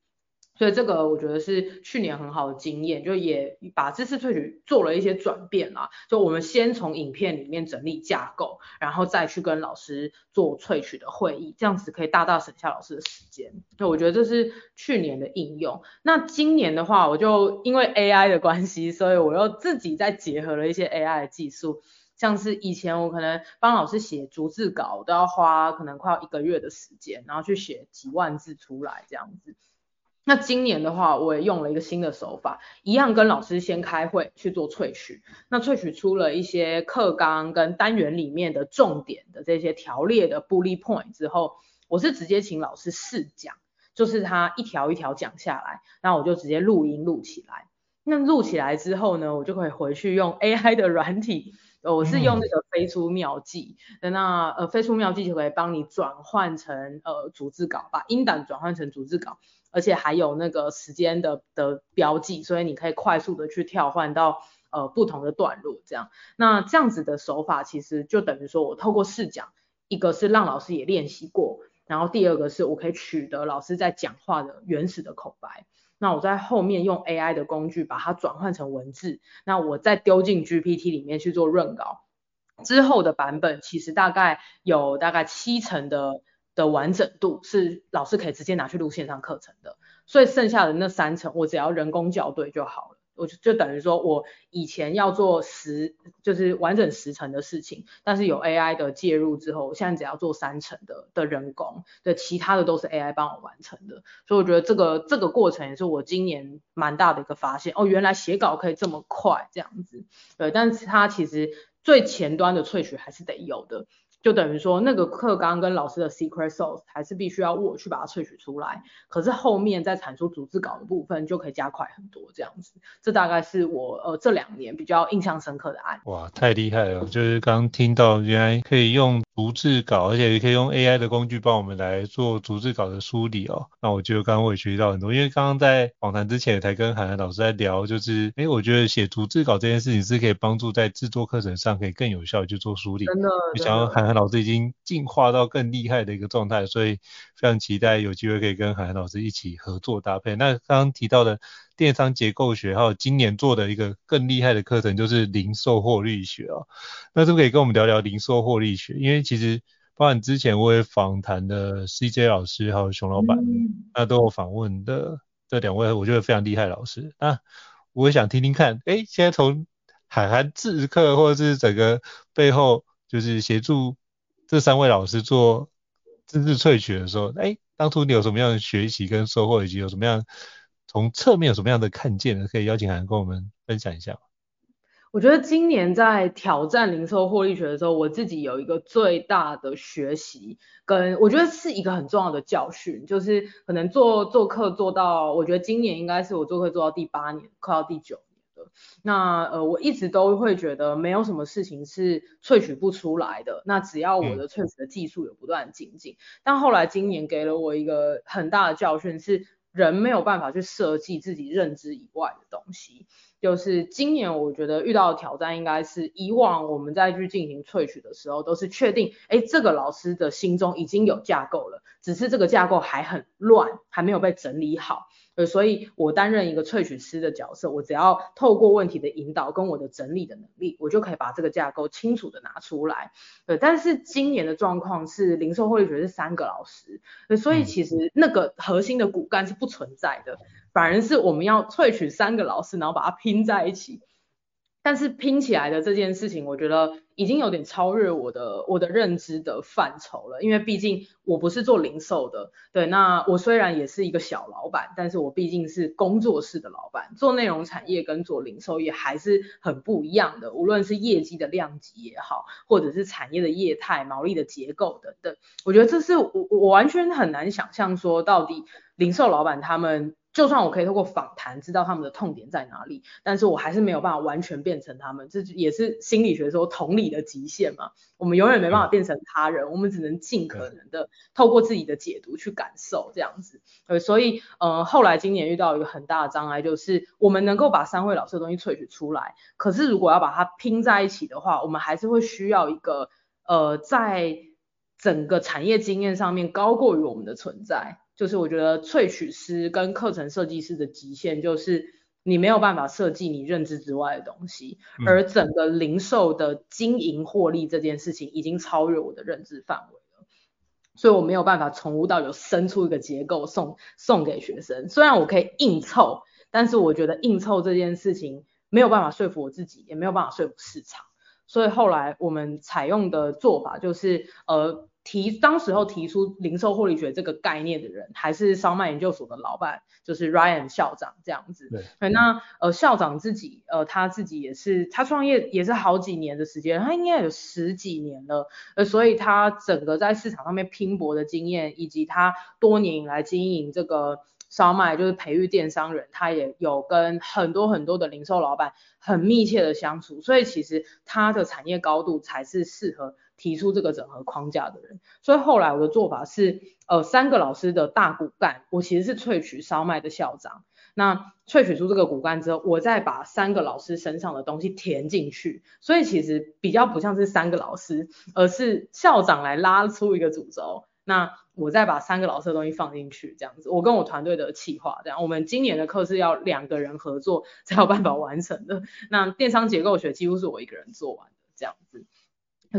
所以这个我觉得是去年很好的经验，就也把知识萃取做了一些转变啦。就我们先从影片里面整理架构，然后再去跟老师做萃取的会议，这样子可以大大省下老师的时间。那我觉得这是去年的应用。那今年的话，我就因为 AI 的关系，所以我又自己再结合了一些 AI 的技术，像是以前我可能帮老师写逐字稿都要花可能快要一个月的时间，然后去写几万字出来这样子。那今年的话，我也用了一个新的手法，一样跟老师先开会去做萃取。那萃取出了一些课纲跟单元里面的重点的这些条列的 bullet point 之后，我是直接请老师试讲，就是他一条一条讲下来，那我就直接录音录起来。那录起来之后呢，我就可以回去用 AI 的软体。我是用那个飞书妙记，嗯、那呃飞书妙记就可以帮你转换成呃逐字稿，把音档转换成逐字稿，而且还有那个时间的的标记，所以你可以快速的去跳换到呃不同的段落这样。那这样子的手法其实就等于说我透过试讲，一个是让老师也练习过，然后第二个是我可以取得老师在讲话的原始的口白。那我在后面用 AI 的工具把它转换成文字，那我再丢进 GPT 里面去做润稿，之后的版本其实大概有大概七成的的完整度是老师可以直接拿去录线上课程的，所以剩下的那三成我只要人工校对就好了。我就就等于说，我以前要做十，就是完整十成的事情，但是有 AI 的介入之后，我现在只要做三成的的人工，对，其他的都是 AI 帮我完成的。所以我觉得这个这个过程也是我今年蛮大的一个发现。哦，原来写稿可以这么快，这样子。对，但是它其实最前端的萃取还是得有的。就等于说，那个课纲跟老师的 secret sauce 还是必须要我去把它萃取出来。可是后面在产出组织稿的部分就可以加快很多，这样子。这大概是我呃这两年比较印象深刻的案。哇，太厉害了！就是刚听到原来可以用逐字稿，而且也可以用 AI 的工具帮我们来做逐字稿的梳理哦。那我觉得刚刚我也学习到很多，因为刚刚在访谈之前也才跟函函老师在聊，就是哎，我觉得写逐字稿这件事情是可以帮助在制作课程上可以更有效去做梳理。真的，我想要函函老师已经进化到更厉害的一个状态，所以非常期待有机会可以跟函函老师一起合作搭配。那刚刚提到的电商结构学，还有今年做的一个更厉害的课程，就是零售获利学哦。那是不是可以跟我们聊聊零售获利学？因为其实包含之前我也访谈的 CJ 老师还有熊老板，嗯、那都有访问的这两位，我觉得非常厉害的老师。那我也想听听看，哎，现在从海涵制课或者是整个背后，就是协助。这三位老师做知识萃取的时候，哎，当初你有什么样的学习跟收获，以及有什么样从侧面有什么样的看见呢？可以邀请函跟我们分享一下。我觉得今年在挑战零售获利学的时候，我自己有一个最大的学习，跟我觉得是一个很重要的教训，就是可能做做课做到，我觉得今年应该是我做课做到第八年，快到第九。那呃，我一直都会觉得没有什么事情是萃取不出来的。那只要我的萃取的技术有不断精进，嗯，但后来今年给了我一个很大的教训，是人没有办法去设计自己认知以外的东西。就是今年我觉得遇到的挑战，应该是以往我们在去进行萃取的时候，都是确定，哎，这个老师的心中已经有架构了，只是这个架构还很乱，还没有被整理好。所以，我担任一个萃取师的角色，我只要透过问题的引导跟我的整理的能力，我就可以把这个架构清楚的拿出来。对，但是今年的状况是零售获利学是三个老师，呃所以其实那个核心的骨干是不存在的，反而是我们要萃取三个老师，然后把它拼在一起。但是拼起来的这件事情，我觉得已经有点超越我的我的认知的范畴了。因为毕竟我不是做零售的，对，那我虽然也是一个小老板，但是我毕竟是工作室的老板，做内容产业跟做零售业还是很不一样的。无论是业绩的量级也好，或者是产业的业态、毛利的结构等等，我觉得这是我我完全很难想象说到底零售老板他们。就算我可以透过访谈知道他们的痛点在哪里，但是我还是没有办法完全变成他们，这也是心理学说同理的极限嘛。我们永远没办法变成他人，我们只能尽可能的透过自己的解读去感受这样子。对，所以呃后来今年遇到一个很大的障碍，就是我们能够把三位老师的东西萃取出来，可是如果要把它拼在一起的话，我们还是会需要一个呃在整个产业经验上面高过于我们的存在。就是我觉得萃取师跟课程设计师的极限，就是你没有办法设计你认知之外的东西，而整个零售的经营获利这件事情已经超越我的认知范围了，所以我没有办法从无到有生出一个结构送送给学生。虽然我可以硬凑，但是我觉得硬凑这件事情没有办法说服我自己，也没有办法说服市场。所以后来我们采用的做法就是呃。提当时候提出零售获利学这个概念的人，还是烧麦研究所的老板，就是 Ryan 校长这样子。对，那呃校长自己呃他自己也是，他创业也是好几年的时间，他应该有十几年了，呃所以他整个在市场上面拼搏的经验，以及他多年以来经营这个烧麦，就是培育电商人，他也有跟很多很多的零售老板很密切的相处，所以其实他的产业高度才是适合。提出这个整合框架的人，所以后来我的做法是，呃，三个老师的大骨干，我其实是萃取烧麦的校长。那萃取出这个骨干之后，我再把三个老师身上的东西填进去，所以其实比较不像是三个老师，而是校长来拉出一个主轴。那我再把三个老师的东西放进去，这样子，我跟我团队的企划这样，我们今年的课是要两个人合作 *laughs* 才有办法完成的。那电商结构学几乎是我一个人做完的，这样子。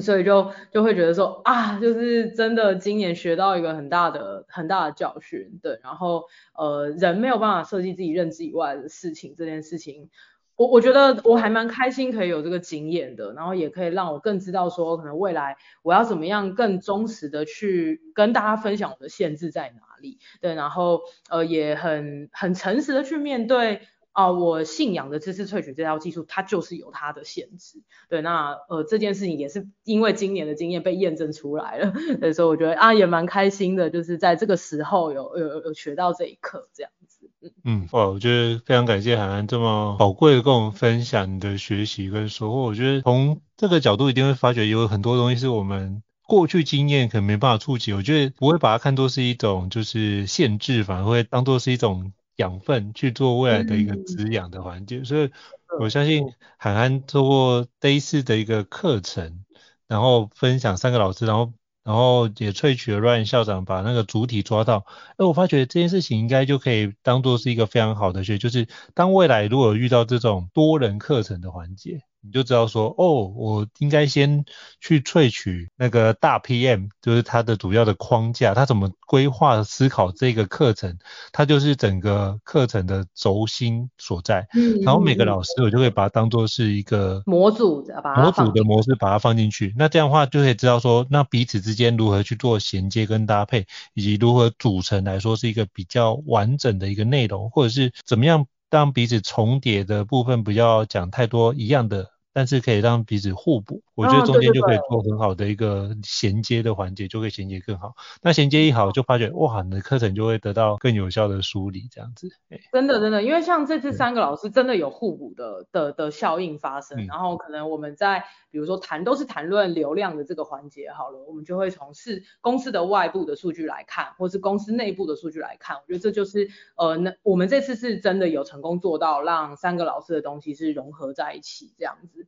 所以就就会觉得说啊，就是真的今年学到一个很大的很大的教训，对，然后呃人没有办法设计自己认知以外的事情，这件事情我我觉得我还蛮开心可以有这个经验的，然后也可以让我更知道说可能未来我要怎么样更忠实的去跟大家分享我的限制在哪里，对，然后呃也很很诚实的去面对。啊、我信仰的知识萃取这套技术，它就是有它的限制。对，那呃这件事情也是因为今年的经验被验证出来了，*laughs* 所以我觉得啊也蛮开心的，就是在这个时候有有有学到这一课这样子。嗯嗯，哇，我觉得非常感谢函函这么宝贵的跟我们分享你的学习跟收获。我觉得从这个角度一定会发觉有很多东西是我们过去经验可能没办法触及。我觉得不会把它看作是一种就是限制，反而会当作是一种。养分去做未来的一个滋养的环节，嗯，所以我相信涵涵透过 Day 4的一个课程，然后分享三个老师，然后然后也萃取了 Ryan 校长把那个主体抓到，哎，我发觉这件事情应该就可以当做是一个非常好的学，就是当未来如果遇到这种多人课程的环节。你就知道说，哦，我应该先去萃取那个大 PM，就是它的主要的框架，它怎么规划思考这个课程，它就是整个课程的轴心所在。嗯。然后每个老师，我就会把它当做是一个模组，模组的模式，把它放进去。那这样的话，就可以知道说，那彼此之间如何去做衔接跟搭配，以及如何组成来说是一个比较完整的一个内容，或者是怎么样。当彼此重叠的部分不要讲太多一样的。但是可以让彼此互补，我觉得中间就可以做很好的一个衔接的环节，就可以衔接更好。那衔接一好，就发觉哇，你的课程就会得到更有效的梳理，这样子。真的真的，因为像这次三个老师真的有互补的的的效应发生，然后可能我们在比如说谈都是谈论流量的这个环节好了，我们就会从事公司的外部的数据来看，或是公司内部的数据来看，我觉得这就是呃，那我们这次是真的有成功做到让三个老师的东西是融合在一起这样子。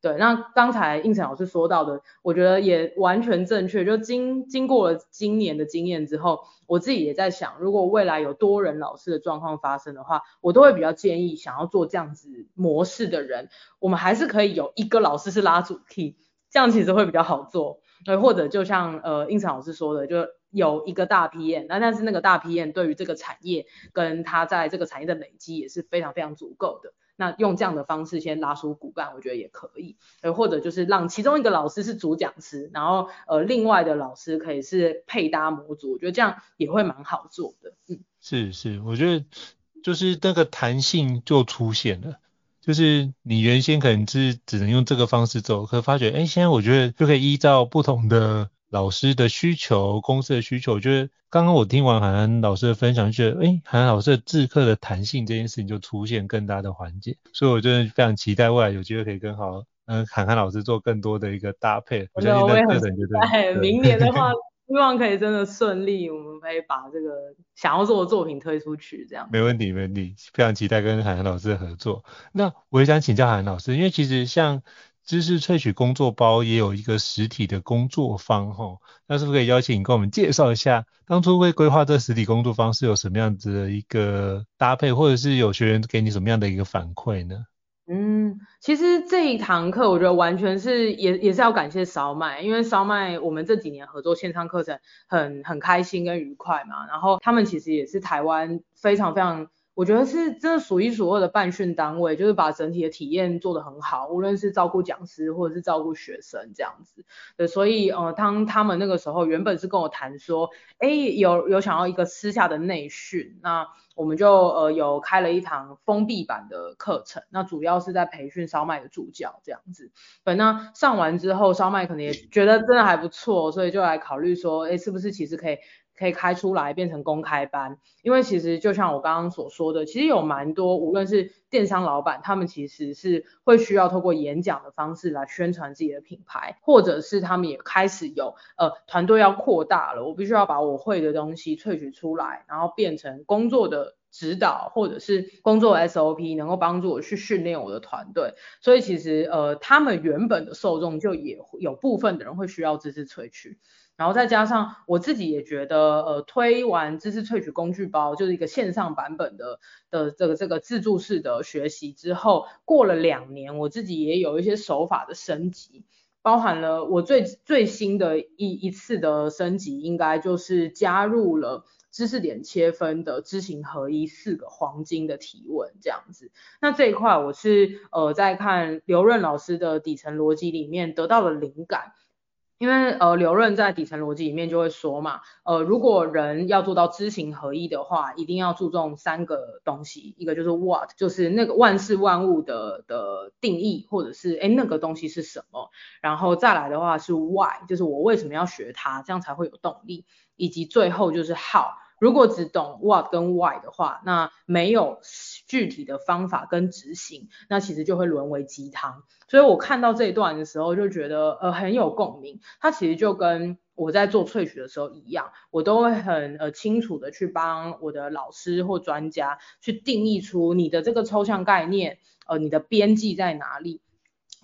对，那刚才应成老师说到的，我觉得也完全正确。就经经过了今年的经验之后，我自己也在想，如果未来有多人老师的状况发生的话，我都会比较建议想要做这样子模式的人，我们还是可以有一个老师是拉主 key，这样其实会比较好做。对，或者就像呃应成老师说的，就有一个大 PM，那但是那个大 PM 对于这个产业跟他在这个产业的累积也是非常非常足够的。那用这样的方式先拉出骨干，我觉得也可以，呃，或者就是让其中一个老师是主讲师，然后呃，另外的老师可以是配搭模组，我觉得这样也会蛮好做的。嗯，是是，我觉得就是那个弹性就出现了，就是你原先可能是只能用这个方式走，可发觉，哎，现在我觉得就可以依照不同的。老师的需求，公司的需求，我觉得刚刚我听完韩寒老师的分享，就觉得，哎，函函老师的制课的弹性这件事情就出现更大的环节，所以我真的非常期待未来有机会可以跟好，嗯，韩寒老师做更多的一个搭配。我相信那课程就对。明年的话，希望可以真的顺利，我们可以把这个想要做的作品推出去，这样。没问题，没问题，非常期待跟函函老师的合作。那我也想请教函函老师，因为其实像。知识萃取工作包也有一个实体的工作坊吼，那是不是可以邀请你跟我们介绍一下，当初会规划这实体工作坊是有什么样子的一个搭配，或者是有学员给你什么样的一个反馈呢？嗯，其实这一堂课我觉得完全是也也是要感谢烧麦，因为烧麦我们这几年合作线上课程很很开心跟愉快嘛，然后他们其实也是台湾非常非常。我觉得是真的数一数二的办训单位，就是把整体的体验做得很好，无论是照顾讲师或者是照顾学生这样子。对，所以呃，当他们那个时候原本是跟我谈说，哎，有有想要一个私下的内训，那我们就呃有开了一堂封闭版的课程，那主要是在培训烧麦的助教这样子。对，那上完之后，烧麦可能也觉得真的还不错，所以就来考虑说，哎，是不是其实可以。可以开出来变成公开班，因为其实就像我刚刚所说的，其实有蛮多，无论是电商老板，他们其实是会需要透过演讲的方式来宣传自己的品牌，或者是他们也开始有呃团队要扩大了，我必须要把我会的东西萃取出来，然后变成工作的指导或者是工作 SOP，能够帮助我去训练我的团队。所以其实呃他们原本的受众就也有部分的人会需要知识萃取。然后再加上我自己也觉得，呃，推完知识萃取工具包，就是一个线上版本的的这个这个自助式的学习之后，过了两年，我自己也有一些手法的升级。包含了我最最新的一一次的升级，应该就是加入了知识点切分的知行合一四个黄金的提问这样子。那这一块我是呃在看刘润老师的底层逻辑里面得到了灵感。因为呃，刘润在底层逻辑里面就会说嘛，呃，如果人要做到知行合一的话，一定要注重三个东西，一个就是 what，就是那个万事万物的的定义，或者是诶那个东西是什么，然后再来的话是 why，就是我为什么要学它，这样才会有动力，以及最后就是 how。如果只懂 what 跟 why 的话，那没有具体的方法跟执行，那其实就会沦为鸡汤。所以我看到这一段的时候，就觉得呃很有共鸣。它其实就跟我在做萃取的时候一样，我都会很呃清楚的去帮我的老师或专家去定义出你的这个抽象概念，呃，你的边际在哪里，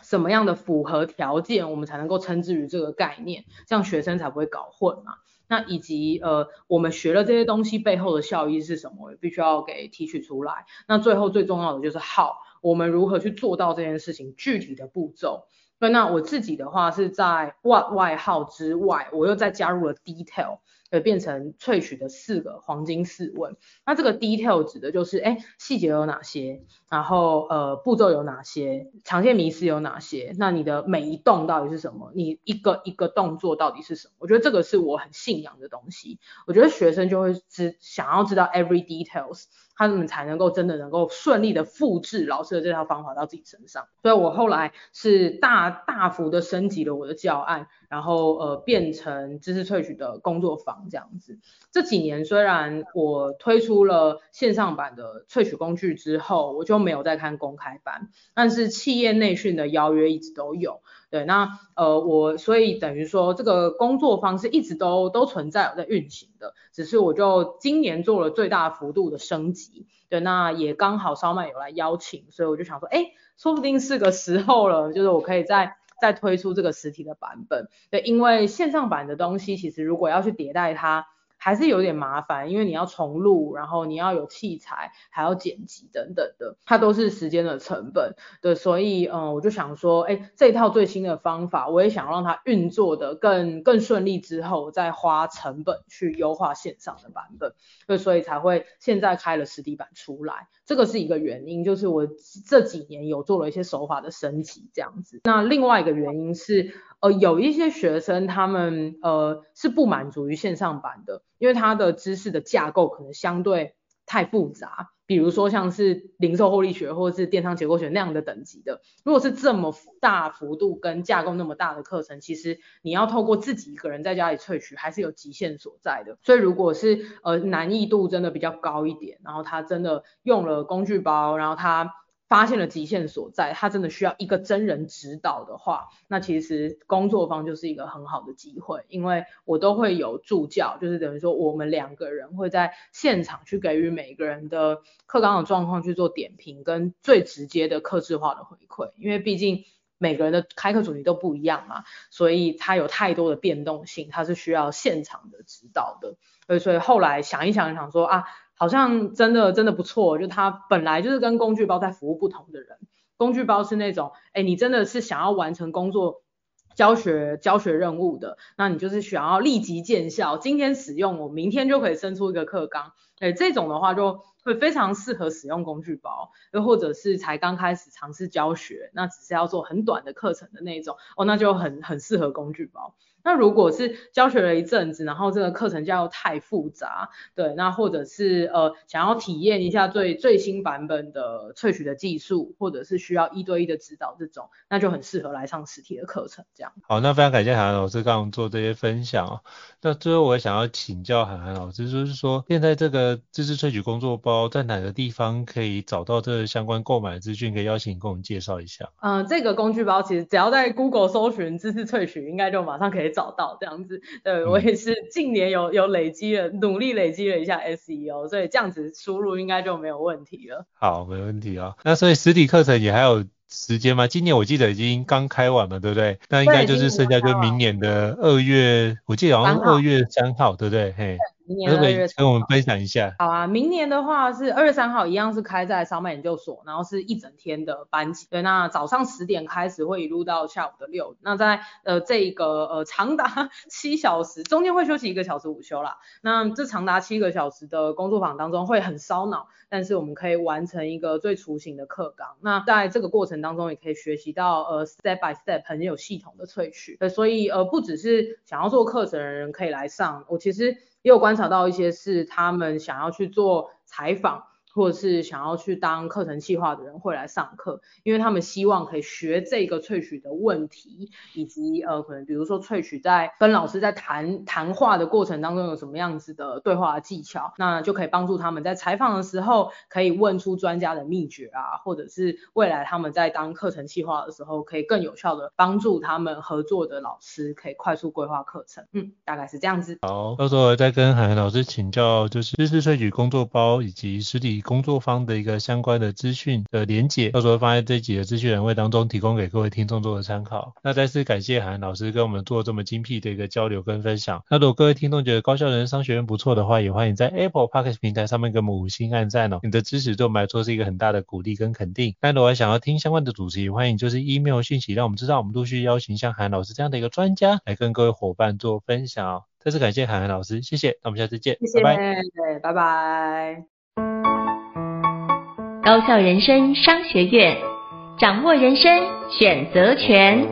什么样的符合条件，我们才能够称之于这个概念，这样学生才不会搞混嘛。那以及呃，我们学了这些东西背后的效益是什么，也必须要给提取出来。那最后最重要的就是 how，我们如何去做到这件事情，具体的步骤。那我自己的话是在 what、why、how 之外，我又再加入了 detail。会变成萃取的四个黄金四问，那这个 detail 指的就是，哎，细节有哪些，然后呃步骤有哪些，常见迷思有哪些，那你的每一动到底是什么？你一个一个动作到底是什么？我觉得这个是我很信仰的东西，我觉得学生就会知想要知道 every details。他们才能够真的能够顺利的复制老师的这套方法到自己身上，所以我后来是大大幅的升级了我的教案，然后呃变成知识萃取的工作坊这样子。这几年虽然我推出了线上版的萃取工具之后，我就没有再看公开班，但是企业内训的邀约一直都有。对，那呃我所以等于说这个工作方式一直都都存在有在运行的，只是我就今年做了最大幅度的升级。对，那也刚好烧麦有来邀请，所以我就想说，哎，说不定是个时候了，就是我可以再再推出这个实体的版本。对，因为线上版的东西其实如果要去迭代它。还是有点麻烦，因为你要重录，然后你要有器材，还要剪辑等等的，它都是时间的成本。对，所以嗯，我就想说，哎，这套最新的方法，我也想让它运作的更更顺利之后，再花成本去优化线上的版本。对，所以才会现在开了实体版出来，这个是一个原因，就是我这几年有做了一些手法的升级这样子。那另外一个原因是。呃，有一些学生他们呃是不满足于线上版的，因为他的知识的架构可能相对太复杂，比如说像是零售获利学或者是电商结构学那样的等级的，如果是这么大幅度跟架构那么大的课程，其实你要透过自己一个人在家里萃取还是有极限所在的。所以如果是呃难易度真的比较高一点，然后他真的用了工具包，然后他。发现了极限所在，他真的需要一个真人指导的话，那其实工作方就是一个很好的机会，因为我都会有助教，就是等于说我们两个人会在现场去给予每个人的课纲的状况去做点评，跟最直接的客制化的回馈，因为毕竟每个人的开课主题都不一样嘛，所以他有太多的变动性，他是需要现场的指导的，所以所以后来想一想想说啊。好像真的真的不错，就他本来就是跟工具包在服务不同的人，工具包是那种，哎，你真的是想要完成工作教学教学任务的，那你就是想要立即见效，今天使用我明天就可以生出一个课纲，哎，这种的话就会非常适合使用工具包，又或者是才刚开始尝试教学，那只是要做很短的课程的那种，哦，那就很很适合工具包。那如果是教学了一阵子，然后这个课程架构太复杂，对，那或者是呃想要体验一下最最新版本的萃取的技术，或者是需要一对一的指导这种，那就很适合来上实体的课程这样。好，那非常感谢函函老师刚刚做这些分享哦。那最后我也想要请教函函老师，就是说现在这个知识萃取工作包在哪个地方可以找到这个相关购买资讯？可以邀请你跟我们介绍一下。嗯、呃，这个工具包其实只要在 Google 搜寻知识萃取，应该就马上可以。找到这样子，对，我也是近年有有累积了，努力累积了一下 SEO，所以这样子输入应该就没有问题了。好，没问题啊。那所以实体课程也还有时间吗？今年我记得已经刚开完了，对不对？那应该就是剩下就明年的二月，我记得好像是二月三号，对不对？嘿。明年二月跟我们分享一下。好啊，明年的话是二月三号，一样是开在烧麦研究所，然后是一整天的班级。对，那早上十点开始，会一路到下午的六。那在呃这个呃长达 *laughs* 七小时，中间会休息一个小时午休啦。那这长达七个小时的工作坊当中会很烧脑，但是我们可以完成一个最雏形的课纲。那在这个过程当中，也可以学习到呃 step by step 很有系统的萃取。呃，所以呃不只是想要做课程的人可以来上，我其实。也有观察到一些是他们想要去做采访。或者是想要去当课程计划的人会来上课，因为他们希望可以学这个萃取的问题，以及呃可能比如说萃取在跟老师在谈谈话的过程当中有什么样子的对话的技巧，那就可以帮助他们在采访的时候可以问出专家的秘诀啊，或者是未来他们在当课程计划的时候可以更有效的帮助他们合作的老师可以快速规划课程。嗯，大概是这样子。好，到时候再跟海涵老师请教，就是知识萃取工作包以及实体。工作方的一个相关的资讯的连结，到时候放在这集的资讯栏位当中，提供给各位听众做个参考。那再次感谢函函老师跟我们做这么精辟的一个交流跟分享。那如果各位听众觉得高校人商学院不错的话，也欢迎在 Apple Podcast 平台上面给我们五星按赞哦。你的支持对我们来说是一个很大的鼓励跟肯定。那如果想要听相关的主题，欢迎就是 email 讯息，让我们知道，我们陆续邀请像函函老师这样的一个专家来跟各位伙伴做分享哦。再次感谢韩寒老师，谢谢。那我们下次见，谢谢，拜拜。拜拜。高校人生商学院，掌握人生选择权。